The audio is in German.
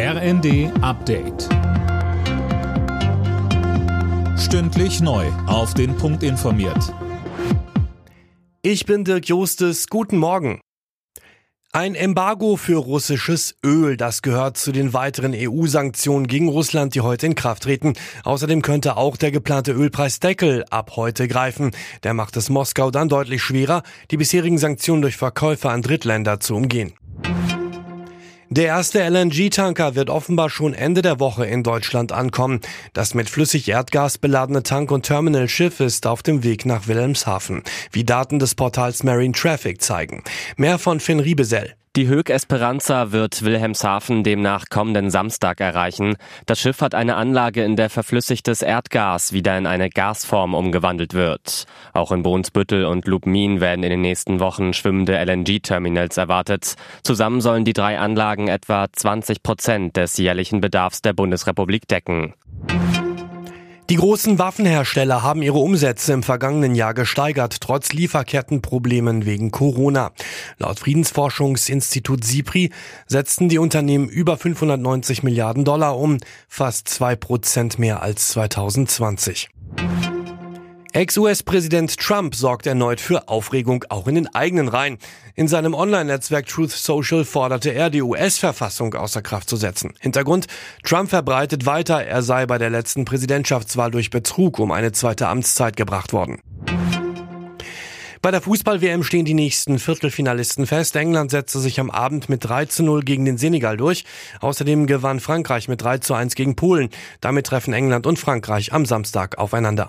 RND Update. Stündlich neu. Auf den Punkt informiert. Ich bin Dirk Jostes. Guten Morgen. Ein Embargo für russisches Öl, das gehört zu den weiteren EU-Sanktionen gegen Russland, die heute in Kraft treten. Außerdem könnte auch der geplante Ölpreisdeckel ab heute greifen. Der macht es Moskau dann deutlich schwerer, die bisherigen Sanktionen durch Verkäufer an Drittländer zu umgehen. Der erste LNG-Tanker wird offenbar schon Ende der Woche in Deutschland ankommen. Das mit flüssig Erdgas beladene Tank- und Terminalschiff ist auf dem Weg nach Wilhelmshaven, wie Daten des Portals Marine Traffic zeigen. Mehr von Finn Riebesell. Die Höck Esperanza wird Wilhelmshaven demnach kommenden Samstag erreichen. Das Schiff hat eine Anlage, in der verflüssigtes Erdgas wieder in eine Gasform umgewandelt wird. Auch in Brunsbüttel und Lubmin werden in den nächsten Wochen schwimmende LNG-Terminals erwartet. Zusammen sollen die drei Anlagen etwa 20 Prozent des jährlichen Bedarfs der Bundesrepublik decken. Die großen Waffenhersteller haben ihre Umsätze im vergangenen Jahr gesteigert, trotz Lieferkettenproblemen wegen Corona. Laut Friedensforschungsinstitut SIPRI setzten die Unternehmen über 590 Milliarden Dollar um, fast zwei Prozent mehr als 2020. Ex-US-Präsident Trump sorgt erneut für Aufregung auch in den eigenen Reihen. In seinem Online-Netzwerk Truth Social forderte er, die US-Verfassung außer Kraft zu setzen. Hintergrund, Trump verbreitet weiter, er sei bei der letzten Präsidentschaftswahl durch Betrug um eine zweite Amtszeit gebracht worden. Bei der Fußball-WM stehen die nächsten Viertelfinalisten fest. England setzte sich am Abend mit 3 zu 0 gegen den Senegal durch. Außerdem gewann Frankreich mit 3 zu 1 gegen Polen. Damit treffen England und Frankreich am Samstag aufeinander.